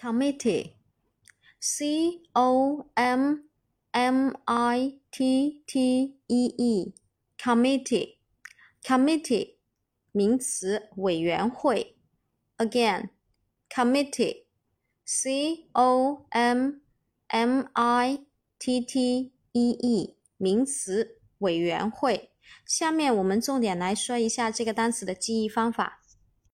Committee, C O M M I T T E E, committee, committee, 名词，委员会. Again, committee, C O M M I T T E E, 名词，委员会。下面我们重点来说一下这个单词的记忆方法。